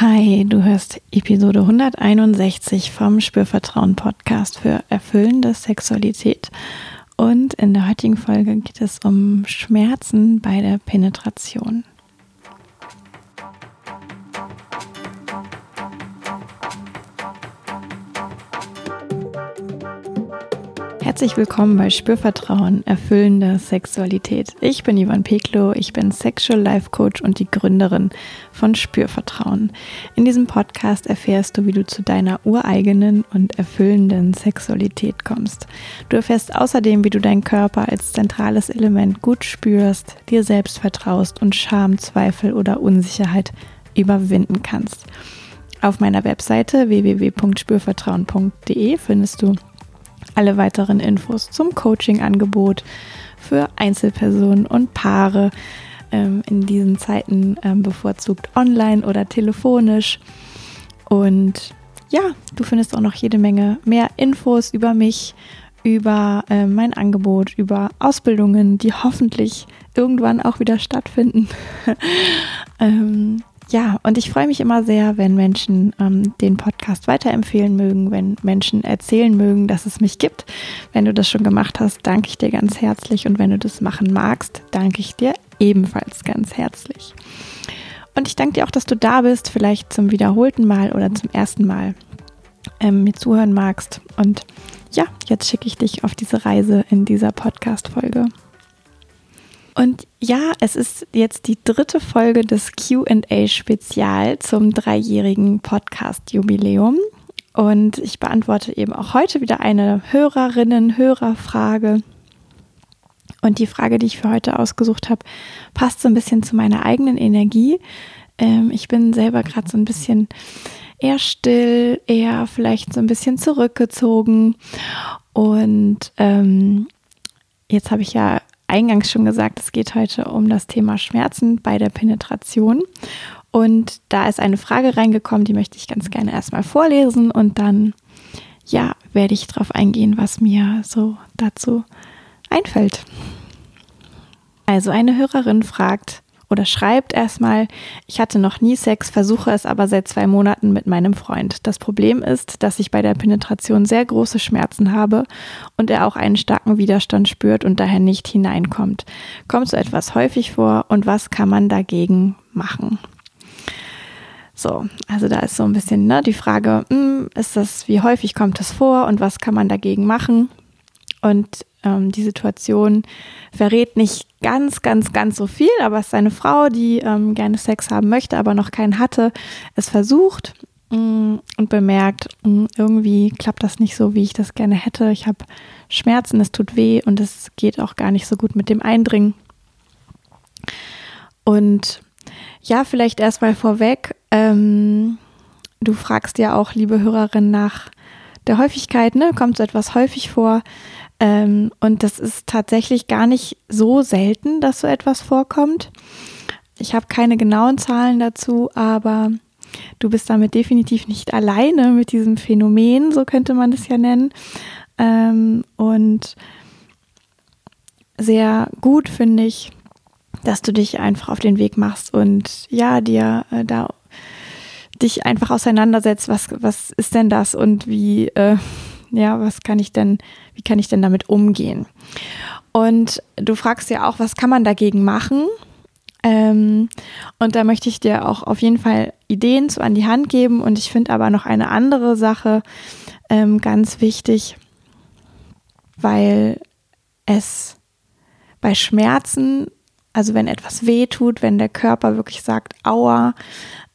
Hi, du hörst Episode 161 vom Spürvertrauen Podcast für erfüllende Sexualität. Und in der heutigen Folge geht es um Schmerzen bei der Penetration. Herzlich willkommen bei Spürvertrauen, erfüllende Sexualität. Ich bin Ivan Peklo, ich bin Sexual Life Coach und die Gründerin von Spürvertrauen. In diesem Podcast erfährst du, wie du zu deiner ureigenen und erfüllenden Sexualität kommst. Du erfährst außerdem, wie du deinen Körper als zentrales Element gut spürst, dir selbst vertraust und Scham, Zweifel oder Unsicherheit überwinden kannst. Auf meiner Webseite www.spürvertrauen.de findest du alle weiteren Infos zum Coaching-Angebot für Einzelpersonen und Paare ähm, in diesen Zeiten ähm, bevorzugt online oder telefonisch. Und ja, du findest auch noch jede Menge mehr Infos über mich, über äh, mein Angebot, über Ausbildungen, die hoffentlich irgendwann auch wieder stattfinden. ähm, ja, und ich freue mich immer sehr, wenn Menschen ähm, den Podcast weiterempfehlen mögen, wenn Menschen erzählen mögen, dass es mich gibt. Wenn du das schon gemacht hast, danke ich dir ganz herzlich. Und wenn du das machen magst, danke ich dir ebenfalls ganz herzlich. Und ich danke dir auch, dass du da bist, vielleicht zum wiederholten Mal oder zum ersten Mal ähm, mir zuhören magst. Und ja, jetzt schicke ich dich auf diese Reise in dieser Podcast-Folge. Und ja, es ist jetzt die dritte Folge des QA-Spezial zum dreijährigen Podcast-Jubiläum. Und ich beantworte eben auch heute wieder eine Hörerinnen-Hörerfrage. Und die Frage, die ich für heute ausgesucht habe, passt so ein bisschen zu meiner eigenen Energie. Ähm, ich bin selber gerade so ein bisschen eher still, eher vielleicht so ein bisschen zurückgezogen. Und ähm, jetzt habe ich ja eingangs schon gesagt, es geht heute um das Thema Schmerzen bei der Penetration. Und da ist eine Frage reingekommen, die möchte ich ganz gerne erstmal vorlesen und dann, ja, werde ich darauf eingehen, was mir so dazu einfällt. Also eine Hörerin fragt, oder schreibt erstmal, ich hatte noch nie Sex, versuche es aber seit zwei Monaten mit meinem Freund. Das Problem ist, dass ich bei der Penetration sehr große Schmerzen habe und er auch einen starken Widerstand spürt und daher nicht hineinkommt. Kommt so etwas häufig vor und was kann man dagegen machen? So, also da ist so ein bisschen ne, die Frage, hm, ist das, wie häufig kommt das vor und was kann man dagegen machen? Und ähm, die Situation verrät nicht ganz, ganz, ganz so viel, aber es ist eine Frau, die ähm, gerne Sex haben möchte, aber noch keinen hatte, es versucht mh, mm, und bemerkt, mh, mm, irgendwie klappt das nicht so, wie ich das gerne hätte. Ich habe Schmerzen, es tut weh und es geht auch gar nicht so gut mit dem Eindringen. Und ja, vielleicht erstmal vorweg, ähm, du fragst ja auch, liebe Hörerin, nach der Häufigkeit, ne? Kommt so etwas häufig vor? Ähm, und das ist tatsächlich gar nicht so selten, dass so etwas vorkommt. Ich habe keine genauen Zahlen dazu, aber du bist damit definitiv nicht alleine mit diesem Phänomen, so könnte man es ja nennen. Ähm, und sehr gut finde ich, dass du dich einfach auf den Weg machst und ja, dir äh, da dich einfach auseinandersetzt, was, was ist denn das und wie, äh, ja, was kann ich denn, wie kann ich denn damit umgehen? Und du fragst ja auch, was kann man dagegen machen? Ähm, und da möchte ich dir auch auf jeden Fall Ideen zu an die Hand geben. Und ich finde aber noch eine andere Sache ähm, ganz wichtig, weil es bei Schmerzen, also wenn etwas weh tut, wenn der Körper wirklich sagt, aua,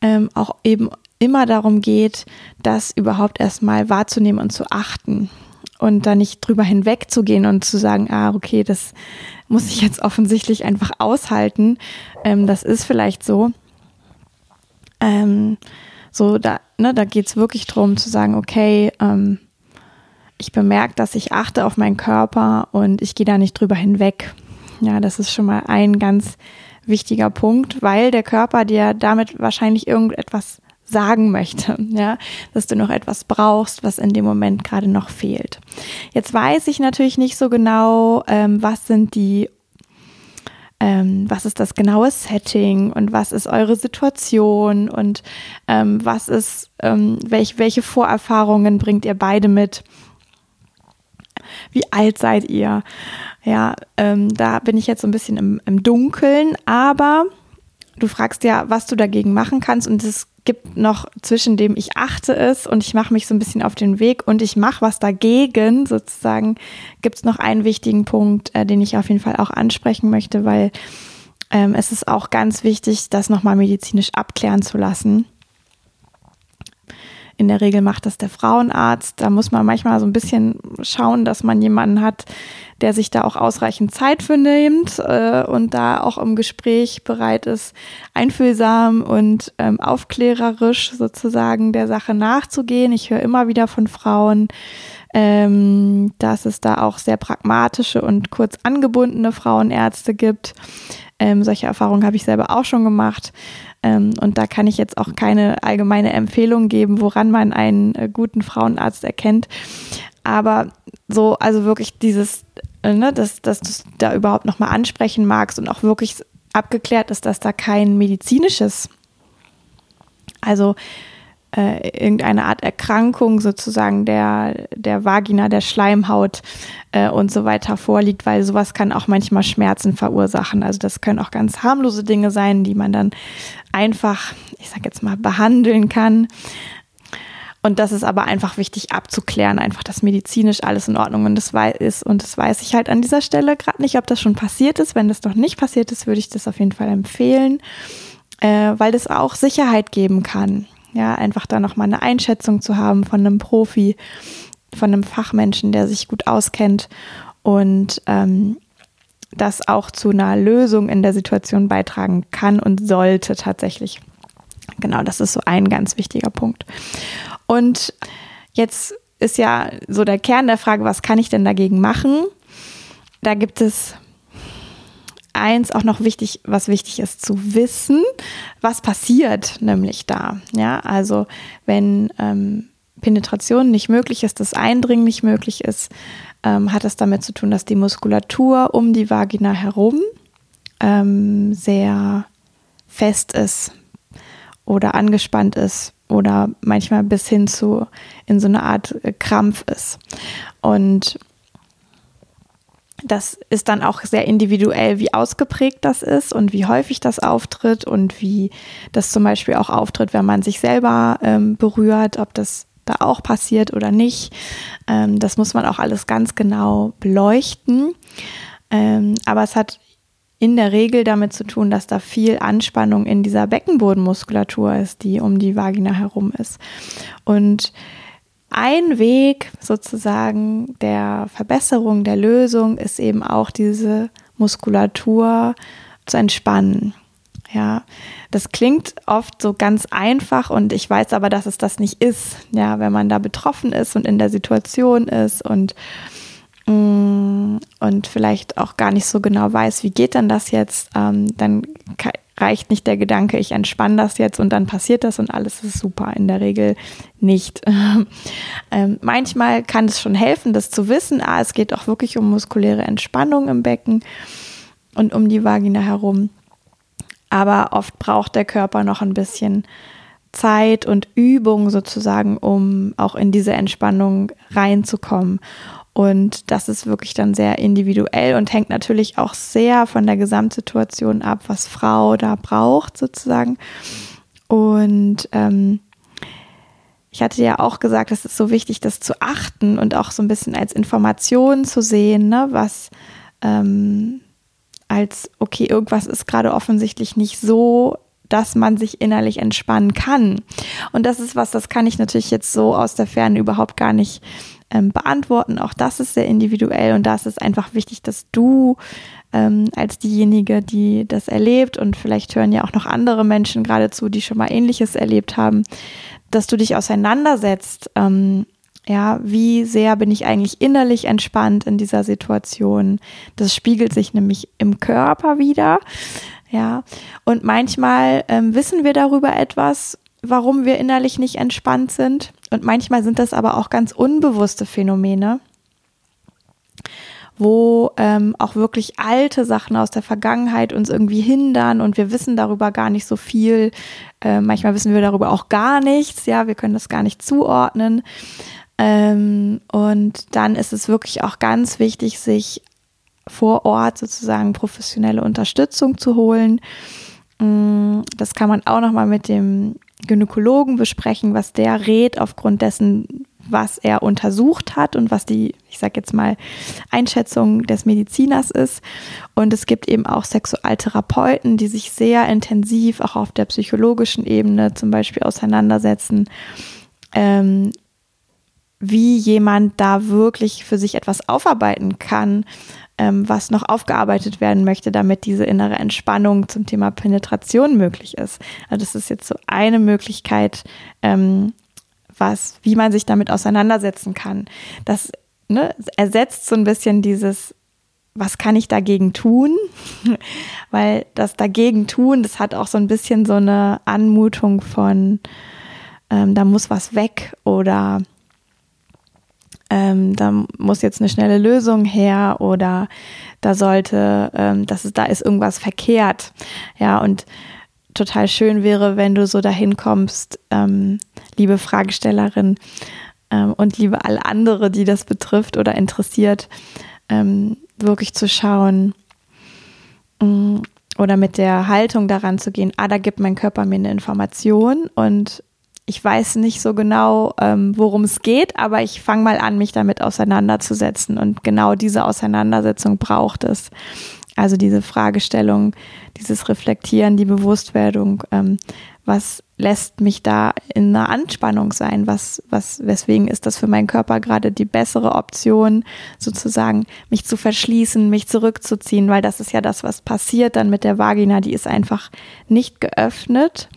ähm, auch eben immer darum geht, das überhaupt erstmal wahrzunehmen und zu achten und da nicht drüber hinwegzugehen und zu sagen, ah, okay, das muss ich jetzt offensichtlich einfach aushalten. Ähm, das ist vielleicht so. Ähm, so, da, ne, da geht es wirklich darum zu sagen, okay, ähm, ich bemerke, dass ich achte auf meinen Körper und ich gehe da nicht drüber hinweg. Ja, das ist schon mal ein ganz wichtiger Punkt, weil der Körper dir damit wahrscheinlich irgendetwas sagen möchte, ja, dass du noch etwas brauchst, was in dem Moment gerade noch fehlt. Jetzt weiß ich natürlich nicht so genau, ähm, was sind die ähm, was ist das genaue Setting und was ist eure Situation und ähm, was ist, ähm, welch, welche Vorerfahrungen bringt ihr beide mit? Wie alt seid ihr? Ja, ähm, da bin ich jetzt so ein bisschen im, im Dunkeln, aber du fragst ja, was du dagegen machen kannst und es gibt noch zwischen dem ich achte es und ich mache mich so ein bisschen auf den Weg und ich mache was dagegen sozusagen, gibt es noch einen wichtigen Punkt, äh, den ich auf jeden Fall auch ansprechen möchte, weil ähm, es ist auch ganz wichtig, das nochmal medizinisch abklären zu lassen. In der Regel macht das der Frauenarzt. Da muss man manchmal so ein bisschen schauen, dass man jemanden hat, der sich da auch ausreichend Zeit für nimmt äh, und da auch im Gespräch bereit ist, einfühlsam und ähm, aufklärerisch sozusagen der Sache nachzugehen. Ich höre immer wieder von Frauen, ähm, dass es da auch sehr pragmatische und kurz angebundene Frauenärzte gibt. Ähm, solche Erfahrungen habe ich selber auch schon gemacht. Ähm, und da kann ich jetzt auch keine allgemeine Empfehlung geben, woran man einen äh, guten Frauenarzt erkennt. Aber so, also wirklich dieses, äh, ne, dass, dass du es da überhaupt nochmal ansprechen magst und auch wirklich abgeklärt ist, dass da kein medizinisches, also äh, irgendeine Art Erkrankung sozusagen der, der Vagina, der Schleimhaut äh, und so weiter vorliegt, weil sowas kann auch manchmal Schmerzen verursachen. Also das können auch ganz harmlose Dinge sein, die man dann einfach, ich sag jetzt mal, behandeln kann. Und das ist aber einfach wichtig abzuklären, einfach, dass medizinisch alles in Ordnung und das ist. Und das weiß ich halt an dieser Stelle gerade nicht, ob das schon passiert ist. Wenn das noch nicht passiert ist, würde ich das auf jeden Fall empfehlen, äh, weil das auch Sicherheit geben kann. Ja, einfach da nochmal eine Einschätzung zu haben von einem Profi, von einem Fachmenschen, der sich gut auskennt und ähm, das auch zu einer Lösung in der Situation beitragen kann und sollte tatsächlich. Genau, das ist so ein ganz wichtiger Punkt. Und jetzt ist ja so der Kern der Frage, was kann ich denn dagegen machen? Da gibt es eins auch noch wichtig, was wichtig ist zu wissen, was passiert nämlich da. Ja, also wenn ähm, Penetration nicht möglich ist, das Eindringen nicht möglich ist, ähm, hat das damit zu tun, dass die Muskulatur um die Vagina herum ähm, sehr fest ist oder angespannt ist oder manchmal bis hin zu in so eine Art Krampf ist. Und das ist dann auch sehr individuell, wie ausgeprägt das ist und wie häufig das auftritt und wie das zum Beispiel auch auftritt, wenn man sich selber ähm, berührt, ob das da auch passiert oder nicht. Ähm, das muss man auch alles ganz genau beleuchten. Ähm, aber es hat in der Regel damit zu tun, dass da viel Anspannung in dieser Beckenbodenmuskulatur ist, die um die Vagina herum ist. Und ein Weg sozusagen der Verbesserung, der Lösung ist eben auch diese Muskulatur zu entspannen. Ja, das klingt oft so ganz einfach und ich weiß aber, dass es das nicht ist. Ja, wenn man da betroffen ist und in der Situation ist und mm, und vielleicht auch gar nicht so genau weiß, wie geht denn das jetzt, ähm, dann reicht nicht der Gedanke, ich entspanne das jetzt und dann passiert das und alles ist super. In der Regel nicht. ähm, manchmal kann es schon helfen, das zu wissen. Ah, es geht auch wirklich um muskuläre Entspannung im Becken und um die Vagina herum. Aber oft braucht der Körper noch ein bisschen Zeit und Übung sozusagen, um auch in diese Entspannung reinzukommen. Und das ist wirklich dann sehr individuell und hängt natürlich auch sehr von der Gesamtsituation ab, was Frau da braucht sozusagen. Und ähm, ich hatte ja auch gesagt, es ist so wichtig, das zu achten und auch so ein bisschen als Information zu sehen, ne, was ähm, als, okay, irgendwas ist gerade offensichtlich nicht so, dass man sich innerlich entspannen kann. Und das ist was, das kann ich natürlich jetzt so aus der Ferne überhaupt gar nicht ähm, beantworten. Auch das ist sehr individuell und da ist es einfach wichtig, dass du ähm, als diejenige, die das erlebt und vielleicht hören ja auch noch andere Menschen geradezu, die schon mal Ähnliches erlebt haben, dass du dich auseinandersetzt. Ähm, ja, wie sehr bin ich eigentlich innerlich entspannt in dieser Situation? Das spiegelt sich nämlich im Körper wieder. Ja, und manchmal ähm, wissen wir darüber etwas, warum wir innerlich nicht entspannt sind. Und manchmal sind das aber auch ganz unbewusste Phänomene. wo ähm, auch wirklich alte Sachen aus der Vergangenheit uns irgendwie hindern und wir wissen darüber gar nicht so viel. Äh, manchmal wissen wir darüber auch gar nichts, ja, wir können das gar nicht zuordnen. Ähm, und dann ist es wirklich auch ganz wichtig, sich vor Ort sozusagen professionelle Unterstützung zu holen. Mm, das kann man auch nochmal mit dem Gynäkologen besprechen, was der rät aufgrund dessen, was er untersucht hat und was die, ich sage jetzt mal, Einschätzung des Mediziners ist. Und es gibt eben auch Sexualtherapeuten, die sich sehr intensiv auch auf der psychologischen Ebene zum Beispiel auseinandersetzen, ähm, wie jemand da wirklich für sich etwas aufarbeiten kann, ähm, was noch aufgearbeitet werden möchte, damit diese innere Entspannung zum Thema Penetration möglich ist. Also das ist jetzt so eine Möglichkeit, ähm, was, wie man sich damit auseinandersetzen kann. Das ne, ersetzt so ein bisschen dieses, was kann ich dagegen tun? Weil das dagegen tun, das hat auch so ein bisschen so eine Anmutung von, ähm, da muss was weg oder ähm, da muss jetzt eine schnelle Lösung her oder da sollte, ähm, das ist, da ist irgendwas verkehrt. Ja, und total schön wäre, wenn du so dahin kommst, ähm, liebe Fragestellerin ähm, und liebe alle andere, die das betrifft oder interessiert, ähm, wirklich zu schauen mm, oder mit der Haltung daran zu gehen, ah, da gibt mein Körper mir eine Information und ich weiß nicht so genau, ähm, worum es geht, aber ich fange mal an, mich damit auseinanderzusetzen. Und genau diese Auseinandersetzung braucht es. Also diese Fragestellung, dieses Reflektieren, die Bewusstwerdung, ähm, was lässt mich da in einer Anspannung sein? Was, was, weswegen ist das für meinen Körper gerade die bessere Option, sozusagen mich zu verschließen, mich zurückzuziehen, weil das ist ja das, was passiert dann mit der Vagina, die ist einfach nicht geöffnet.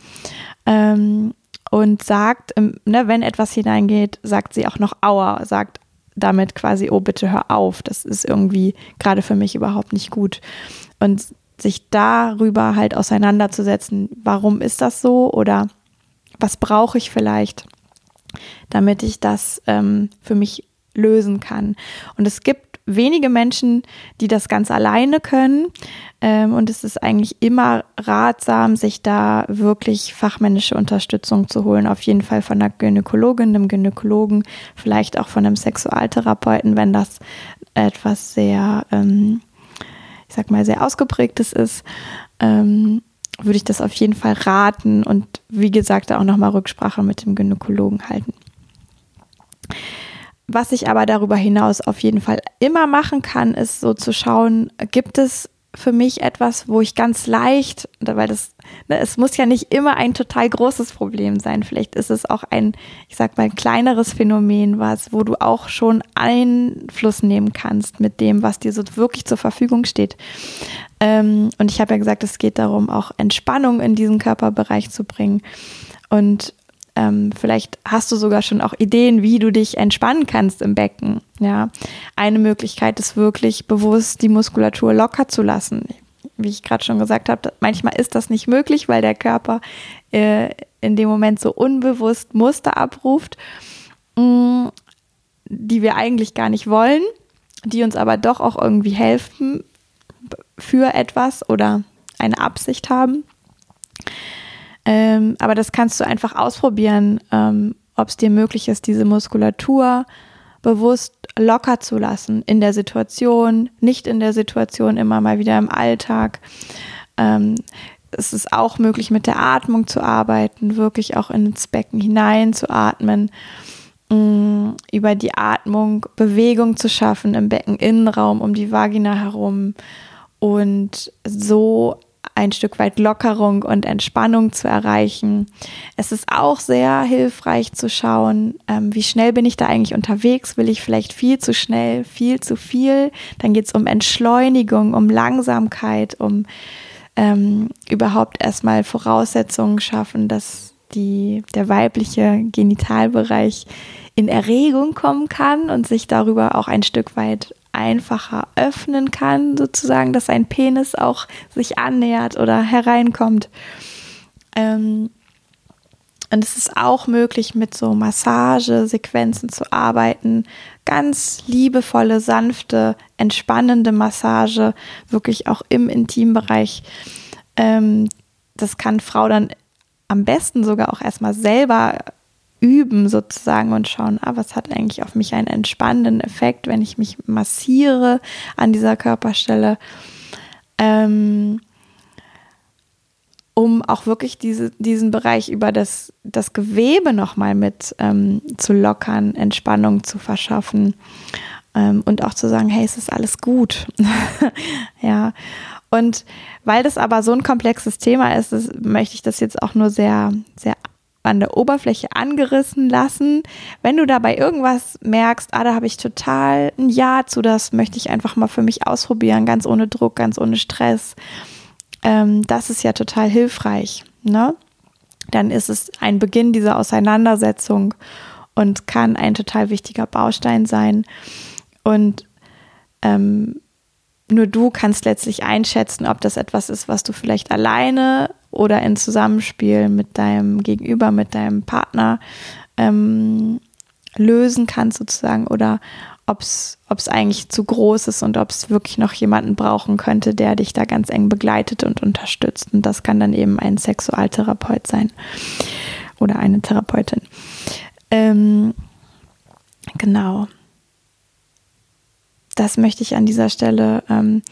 Ähm, und sagt, ne, wenn etwas hineingeht, sagt sie auch noch Aua, sagt damit quasi, oh bitte hör auf, das ist irgendwie gerade für mich überhaupt nicht gut. Und sich darüber halt auseinanderzusetzen, warum ist das so oder was brauche ich vielleicht, damit ich das ähm, für mich lösen kann. Und es gibt wenige Menschen, die das ganz alleine können. Ähm, und es ist eigentlich immer ratsam, sich da wirklich fachmännische Unterstützung zu holen. Auf jeden Fall von einer Gynäkologin, einem Gynäkologen, vielleicht auch von einem Sexualtherapeuten, wenn das etwas sehr, ähm, ich sag mal, sehr ausgeprägtes ist. Ähm, würde ich das auf jeden Fall raten und wie gesagt auch nochmal Rücksprache mit dem Gynäkologen halten. Was ich aber darüber hinaus auf jeden Fall immer machen kann, ist so zu schauen, gibt es für mich etwas, wo ich ganz leicht, weil das, ne, es muss ja nicht immer ein total großes Problem sein. Vielleicht ist es auch ein, ich sag mal, ein kleineres Phänomen, was, wo du auch schon Einfluss nehmen kannst mit dem, was dir so wirklich zur Verfügung steht. Ähm, und ich habe ja gesagt, es geht darum, auch Entspannung in diesen Körperbereich zu bringen. Und ähm, vielleicht hast du sogar schon auch Ideen, wie du dich entspannen kannst im Becken. Ja, eine Möglichkeit ist wirklich bewusst die Muskulatur locker zu lassen. Wie ich gerade schon gesagt habe, manchmal ist das nicht möglich, weil der Körper äh, in dem Moment so unbewusst Muster abruft, mh, mm, die wir eigentlich gar nicht wollen, die uns aber doch auch irgendwie helfen für etwas oder eine Absicht haben. Ähm, aber das kannst du einfach ausprobieren, ähm, ob es dir möglich ist, diese Muskulatur bewusst locker zu lassen in der Situation, nicht in der Situation, immer mal wieder im Alltag. Ähm, es ist auch möglich, mit der Atmung zu arbeiten, wirklich auch ins Becken hinein zu atmen, mm, über die Atmung Bewegung zu schaffen im Beckeninnenraum um die Vagina herum und so ein Stück weit Lockerung und Entspannung zu erreichen. Es ist auch sehr hilfreich zu schauen, ähm, wie schnell bin ich da eigentlich unterwegs? Will ich vielleicht viel zu schnell, viel zu viel? Dann geht es um Entschleunigung, um Langsamkeit, um ähm, überhaupt erstmal Voraussetzungen schaffen, dass die, der weibliche Genitalbereich in Erregung kommen kann und sich darüber auch ein Stück weit einfacher öffnen kann, sozusagen, dass ein Penis auch sich annähert oder hereinkommt. Ähm, und es ist auch möglich, mit so Massagesequenzen zu arbeiten. Ganz liebevolle, sanfte, entspannende Massage, wirklich auch im Intimbereich. Ähm, das kann Frau dann am besten sogar auch erstmal selber üben sozusagen und schauen, ah, was hat eigentlich auf mich einen entspannenden Effekt, wenn ich mich massiere an dieser Körperstelle. Ähm, um auch wirklich diese, diesen Bereich über das, das Gewebe nochmal mit ähm, zu lockern, Entspannung zu verschaffen ähm, und auch zu sagen, hey, es ist alles gut. ja. Und weil das aber so ein komplexes Thema ist, ist, möchte ich das jetzt auch nur sehr, sehr an der Oberfläche angerissen lassen. Wenn du dabei irgendwas merkst, ah, da habe ich total ein Ja zu, das möchte ich einfach mal für mich ausprobieren, ganz ohne Druck, ganz ohne Stress ähm, das ist ja total hilfreich. Ne? Dann ist es ein Beginn dieser Auseinandersetzung und kann ein total wichtiger Baustein sein. Und ähm, nur du kannst letztlich einschätzen, ob das etwas ist, was du vielleicht alleine oder in Zusammenspiel mit deinem Gegenüber, mit deinem Partner ähm, lösen kannst sozusagen oder ob es eigentlich zu groß ist und ob es wirklich noch jemanden brauchen könnte, der dich da ganz eng begleitet und unterstützt. Und das kann dann eben ein Sexualtherapeut sein oder eine Therapeutin. Ähm, genau. Das möchte ich an dieser Stelle ähm,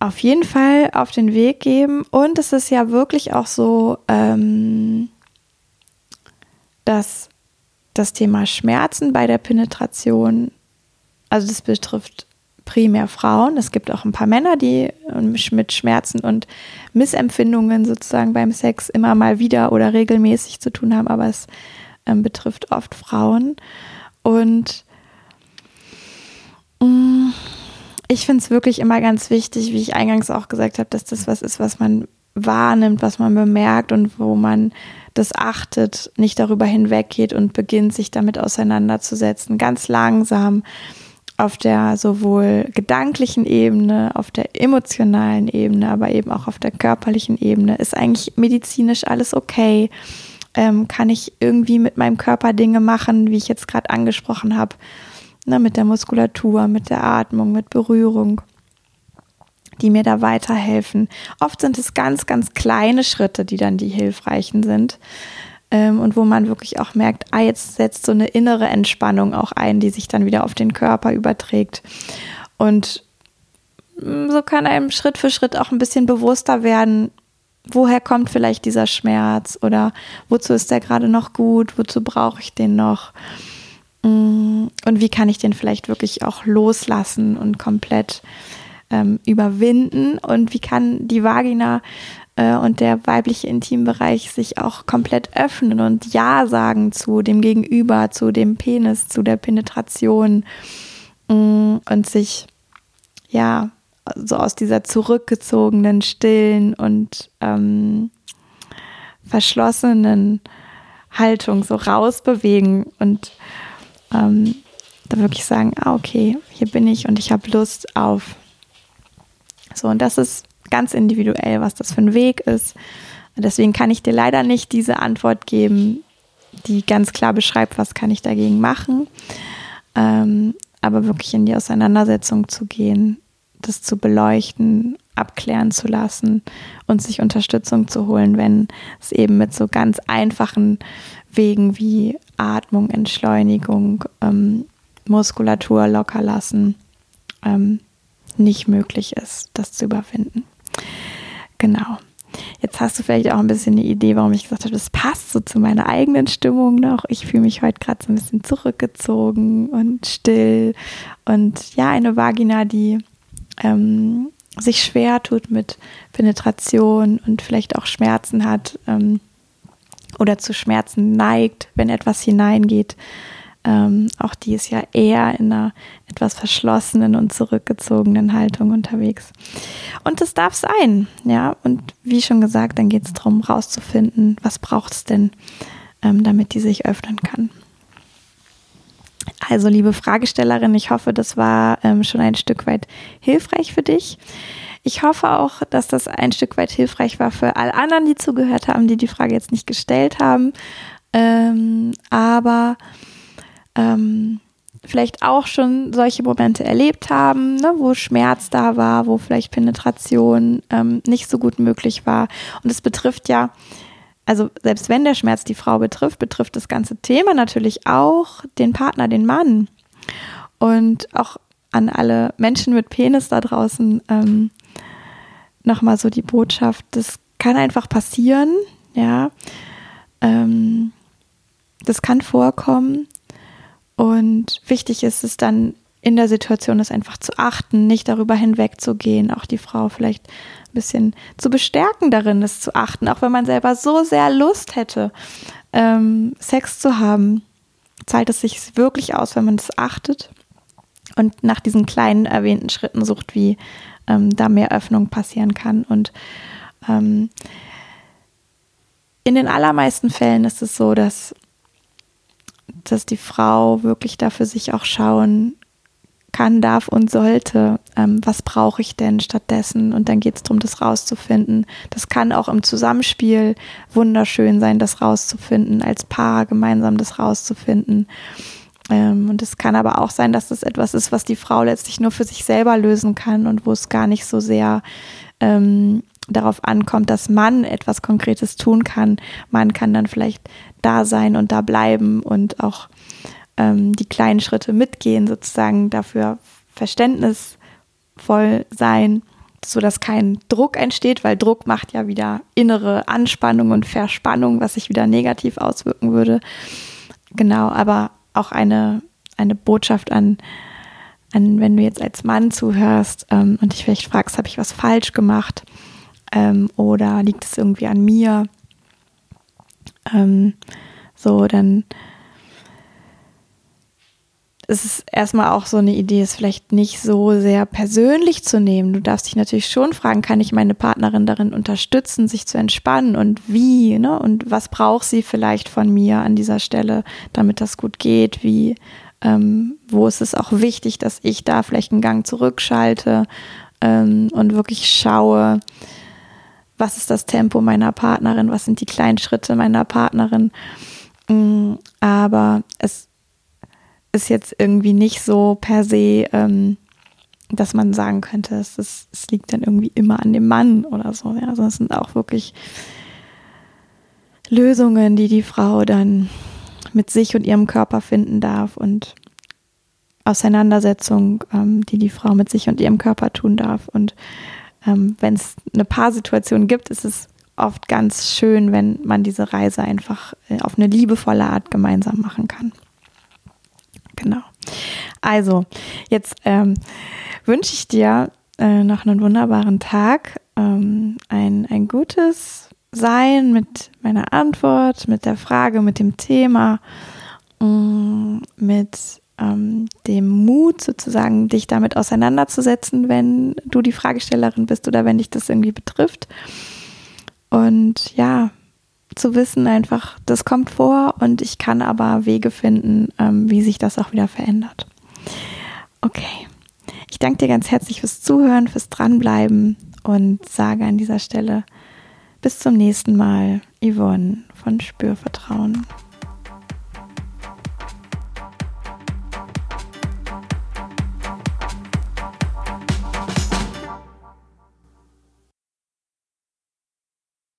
auf jeden Fall auf den Weg geben. Und es ist ja wirklich auch so, ähm, dass das Thema Schmerzen bei der Penetration, also das betrifft primär Frauen. Es gibt auch ein paar Männer, die ähm, mit Schmerzen und Missempfindungen sozusagen beim Sex immer mal wieder oder regelmäßig zu tun haben, aber es ähm, betrifft oft Frauen. Und mh, mm, ich finde es wirklich immer ganz wichtig, wie ich eingangs auch gesagt habe, dass das was ist, was man wahrnimmt, was man bemerkt und wo man das achtet, nicht darüber hinweggeht und beginnt, sich damit auseinanderzusetzen, ganz langsam auf der sowohl gedanklichen Ebene, auf der emotionalen Ebene, aber eben auch auf der körperlichen Ebene. Ist eigentlich medizinisch alles okay? Ähm, kann ich irgendwie mit meinem Körper Dinge machen, wie ich jetzt gerade angesprochen habe, ne, mit der Muskulatur, mit der Atmung, mit Berührung? die mir da weiterhelfen. Oft sind es ganz, ganz kleine Schritte, die dann die hilfreichen sind. Ähm, und wo man wirklich auch merkt, ah, jetzt setzt so eine innere Entspannung auch ein, die sich dann wieder auf den Körper überträgt. Und mm, so kann einem Schritt für Schritt auch ein bisschen bewusster werden, woher kommt vielleicht dieser Schmerz oder wozu ist der gerade noch gut, wozu brauche ich den noch und wie kann ich den vielleicht wirklich auch loslassen und komplett ähm, überwinden? Und wie kann die Vagina äh, und der weibliche Intimbereich sich auch komplett öffnen und Ja sagen zu dem Gegenüber, zu dem Penis, zu der Penetration? Mh, mm, und sich ja so aus dieser zurückgezogenen, stillen und ähm, verschlossenen Haltung so rausbewegen und ähm, da wirklich sagen, ah, okay, hier bin ich und ich habe Lust auf so, und das ist ganz individuell, was das für ein Weg ist. Deswegen kann ich dir leider nicht diese Antwort geben, die ganz klar beschreibt, was kann ich dagegen machen. Ähm, aber wirklich in die Auseinandersetzung zu gehen, das zu beleuchten, abklären zu lassen und sich Unterstützung zu holen, wenn es eben mit so ganz einfachen Wegen wie Atmung, Entschleunigung, ähm, Muskulatur locker lassen, ähm, nicht möglich ist, das zu überwinden. Genau. Jetzt hast du vielleicht auch ein bisschen eine Idee, warum ich gesagt habe, das passt so zu meiner eigenen Stimmung noch. Ich fühle mich heute gerade so ein bisschen zurückgezogen und still. Und ja, eine Vagina, die ähm, sich schwer tut mit Penetration und vielleicht auch Schmerzen hat ähm, oder zu Schmerzen neigt, wenn etwas hineingeht. Ähm, auch die ist ja eher in einer etwas verschlossenen und zurückgezogenen Haltung unterwegs. Und das darf sein, ja. Und wie schon gesagt, dann geht es darum, rauszufinden, was braucht es denn, ähm, damit die sich öffnen kann. Also, liebe Fragestellerin, ich hoffe, das war ähm, schon ein Stück weit hilfreich für dich. Ich hoffe auch, dass das ein Stück weit hilfreich war für alle anderen, die zugehört haben, die die Frage jetzt nicht gestellt haben. Ähm, aber ähm, vielleicht auch schon solche Momente erlebt haben, ne, wo Schmerz da war, wo vielleicht Penetration ähm, nicht so gut möglich war. Und es betrifft ja, also selbst wenn der Schmerz die Frau betrifft, betrifft das ganze Thema natürlich auch den Partner, den Mann. Und auch an alle Menschen mit Penis da draußen ähm, nochmal so die Botschaft, das kann einfach passieren, ja. Ähm, das kann vorkommen und wichtig ist es dann in der Situation, das einfach zu achten, nicht darüber hinwegzugehen, auch die Frau vielleicht ein bisschen zu bestärken darin, das zu achten, auch wenn man selber so sehr Lust hätte, ähm, Sex zu haben, zahlt es sich wirklich aus, wenn man das achtet und nach diesen kleinen erwähnten Schritten sucht, wie ähm, da mehr Öffnung passieren kann. Und ähm, in den allermeisten Fällen ist es so, dass dass die Frau wirklich dafür sich auch schauen kann, darf und sollte, ähm, was brauche ich denn stattdessen? Und dann geht es darum, das rauszufinden. Das kann auch im Zusammenspiel wunderschön sein, das rauszufinden, als Paar gemeinsam das rauszufinden. Ähm, und es kann aber auch sein, dass das etwas ist, was die Frau letztlich nur für sich selber lösen kann und wo es gar nicht so sehr ähm, darauf ankommt, dass man etwas Konkretes tun kann. Man kann dann vielleicht da sein und da bleiben und auch ähm, die kleinen Schritte mitgehen, sozusagen dafür verständnisvoll sein, sodass kein Druck entsteht, weil Druck macht ja wieder innere Anspannung und Verspannung, was sich wieder negativ auswirken würde. Genau, aber auch eine, eine Botschaft an, an, wenn du jetzt als Mann zuhörst ähm, und dich vielleicht fragst, habe ich was falsch gemacht ähm, oder liegt es irgendwie an mir? Ähm, so, dann ist es erstmal auch so eine Idee, es vielleicht nicht so sehr persönlich zu nehmen. Du darfst dich natürlich schon fragen, kann ich meine Partnerin darin unterstützen, sich zu entspannen und wie, ne? Und was braucht sie vielleicht von mir an dieser Stelle, damit das gut geht? Wie, ähm, wo ist es auch wichtig, dass ich da vielleicht einen Gang zurückschalte ähm, und wirklich schaue, was ist das Tempo meiner Partnerin, was sind die kleinen Schritte meiner Partnerin. Mm, aber es ist jetzt irgendwie nicht so per se, ähm, dass man sagen könnte, es, ist, es liegt dann irgendwie immer an dem Mann oder so. Ja, also es sind auch wirklich Lösungen, die die Frau dann mit sich und ihrem Körper finden darf und Auseinandersetzung, ähm, die die Frau mit sich und ihrem Körper tun darf. Und ähm, wenn es eine Paarsituation gibt, ist es oft ganz schön, wenn man diese Reise einfach äh, auf eine liebevolle Art gemeinsam machen kann. Genau. Also, jetzt ähm, wünsche ich dir äh, noch einen wunderbaren Tag, ähm, ein, ein gutes Sein mit meiner Antwort, mit der Frage, mit dem Thema, ähm, mit ähm, dem Mut sozusagen, dich damit auseinanderzusetzen, wenn du die Fragestellerin bist oder wenn dich das irgendwie betrifft. Und ja, zu wissen einfach, das kommt vor und ich kann aber Wege finden, ähm, wie sich das auch wieder verändert. Okay. Ich danke dir ganz herzlich fürs Zuhören, fürs Dranbleiben und sage an dieser Stelle bis zum nächsten Mal, Yvonne von Spürvertrauen.